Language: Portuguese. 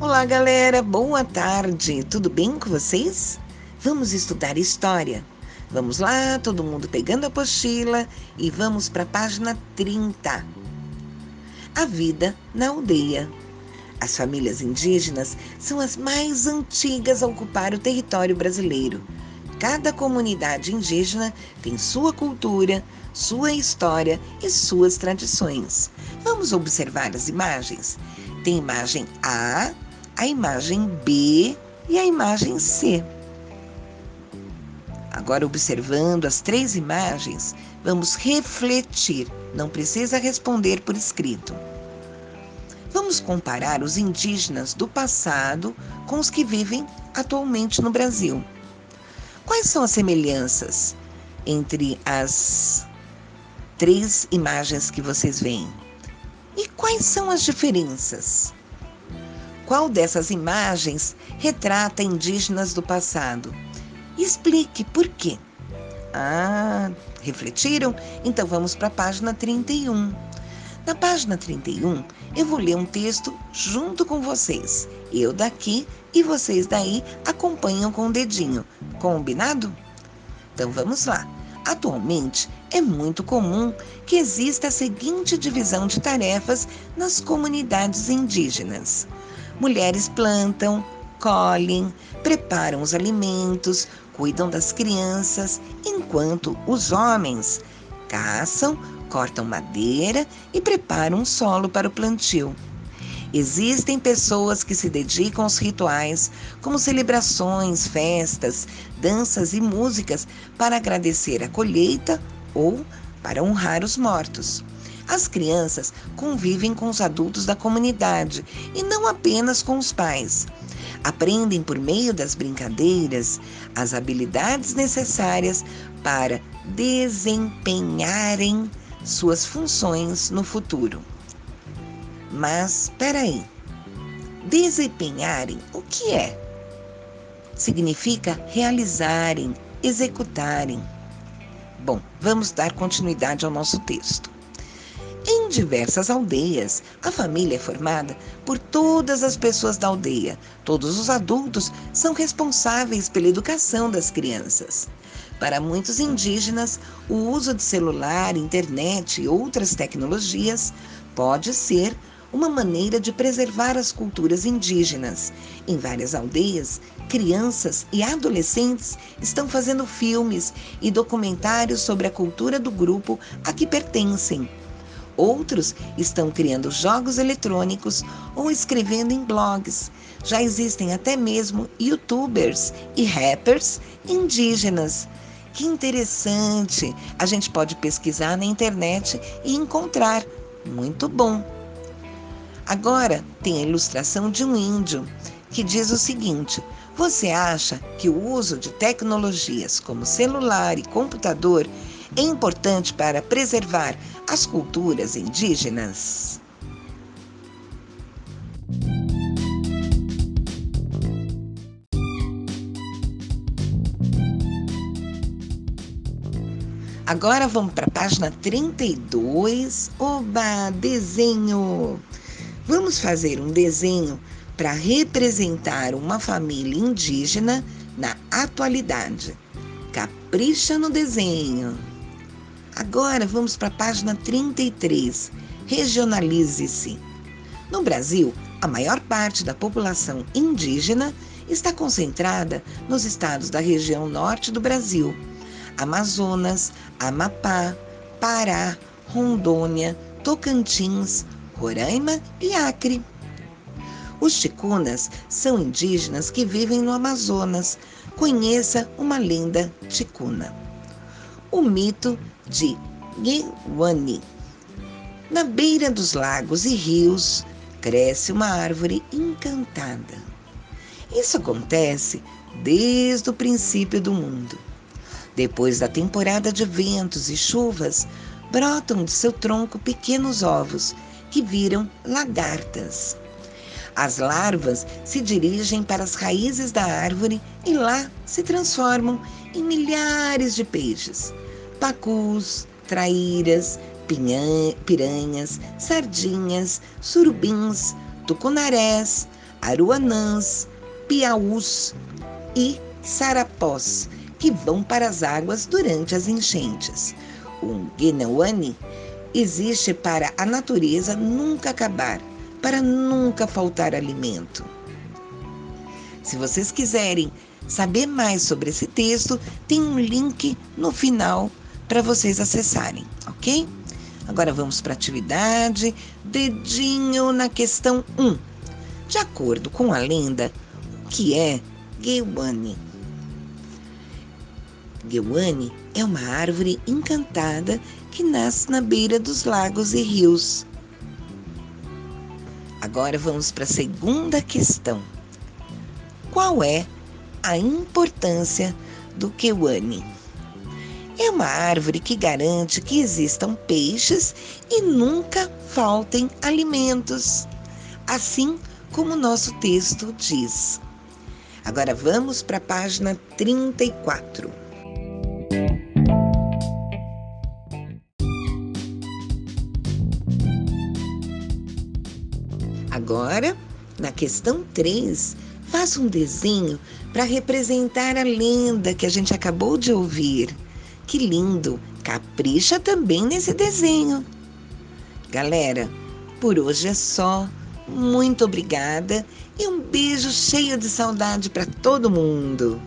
Olá, galera, boa tarde. Tudo bem com vocês? Vamos estudar história. Vamos lá, todo mundo pegando a apostila e vamos para a página 30. A vida na aldeia. As famílias indígenas são as mais antigas a ocupar o território brasileiro. Cada comunidade indígena tem sua cultura, sua história e suas tradições. Vamos observar as imagens? Tem imagem A, a imagem B e a imagem C. Agora, observando as três imagens, vamos refletir, não precisa responder por escrito. Vamos comparar os indígenas do passado com os que vivem atualmente no Brasil. Quais são as semelhanças entre as três imagens que vocês veem? E quais são as diferenças? Qual dessas imagens retrata indígenas do passado? Explique por quê. Ah, refletiram? Então vamos para a página 31. Na página 31, eu vou ler um texto junto com vocês. Eu daqui e vocês daí acompanham com o dedinho. Combinado? Então vamos lá. Atualmente, é muito comum que exista a seguinte divisão de tarefas nas comunidades indígenas. Mulheres plantam, colhem, preparam os alimentos, cuidam das crianças, enquanto os homens caçam, cortam madeira e preparam o solo para o plantio. Existem pessoas que se dedicam aos rituais, como celebrações, festas, danças e músicas, para agradecer a colheita ou para honrar os mortos. As crianças convivem com os adultos da comunidade e não apenas com os pais. Aprendem por meio das brincadeiras as habilidades necessárias para desempenharem suas funções no futuro. Mas, espera aí. Desempenharem o que é? Significa realizarem, executarem. Bom, vamos dar continuidade ao nosso texto. Diversas aldeias, a família é formada por todas as pessoas da aldeia. Todos os adultos são responsáveis pela educação das crianças. Para muitos indígenas, o uso de celular, internet e outras tecnologias pode ser uma maneira de preservar as culturas indígenas. Em várias aldeias, crianças e adolescentes estão fazendo filmes e documentários sobre a cultura do grupo a que pertencem. Outros estão criando jogos eletrônicos ou escrevendo em blogs. Já existem até mesmo youtubers e rappers indígenas. Que interessante! A gente pode pesquisar na internet e encontrar. Muito bom! Agora tem a ilustração de um índio que diz o seguinte: Você acha que o uso de tecnologias como celular e computador é importante para preservar as culturas indígenas? Agora vamos para a página 32. Oba, desenho! Vamos fazer um desenho para representar uma família indígena na atualidade. Capricha no desenho. Agora vamos para a página 33. Regionalize-se. No Brasil, a maior parte da população indígena está concentrada nos estados da região norte do Brasil: Amazonas, Amapá, Pará, Rondônia, Tocantins, Roraima e Acre. Os ticunas são indígenas que vivem no Amazonas. Conheça uma lenda ticuna. O mito de Guiwani. Na beira dos lagos e rios cresce uma árvore encantada. Isso acontece desde o princípio do mundo. Depois da temporada de ventos e chuvas, brotam de seu tronco pequenos ovos que viram lagartas. As larvas se dirigem para as raízes da árvore e lá se transformam em milhares de peixes, pacus, traíras, piranhas, sardinhas, surubins, tucunarés, aruanãs, piaús e sarapós, que vão para as águas durante as enchentes. O Genauani existe para a natureza nunca acabar, para nunca faltar alimento. Se vocês quiserem saber mais sobre esse texto, tem um link no final para vocês acessarem, ok? Agora vamos para a atividade. Dedinho na questão 1. De acordo com a lenda, o que é Gewane? Gewane é uma árvore encantada que nasce na beira dos lagos e rios. Agora vamos para a segunda questão. Qual é a importância do Kewane? É uma árvore que garante que existam peixes e nunca faltem alimentos, assim como o nosso texto diz. Agora vamos para a página 34. Agora, na questão 3, faça um desenho para representar a lenda que a gente acabou de ouvir. Que lindo! Capricha também nesse desenho. Galera, por hoje é só. Muito obrigada e um beijo cheio de saudade para todo mundo.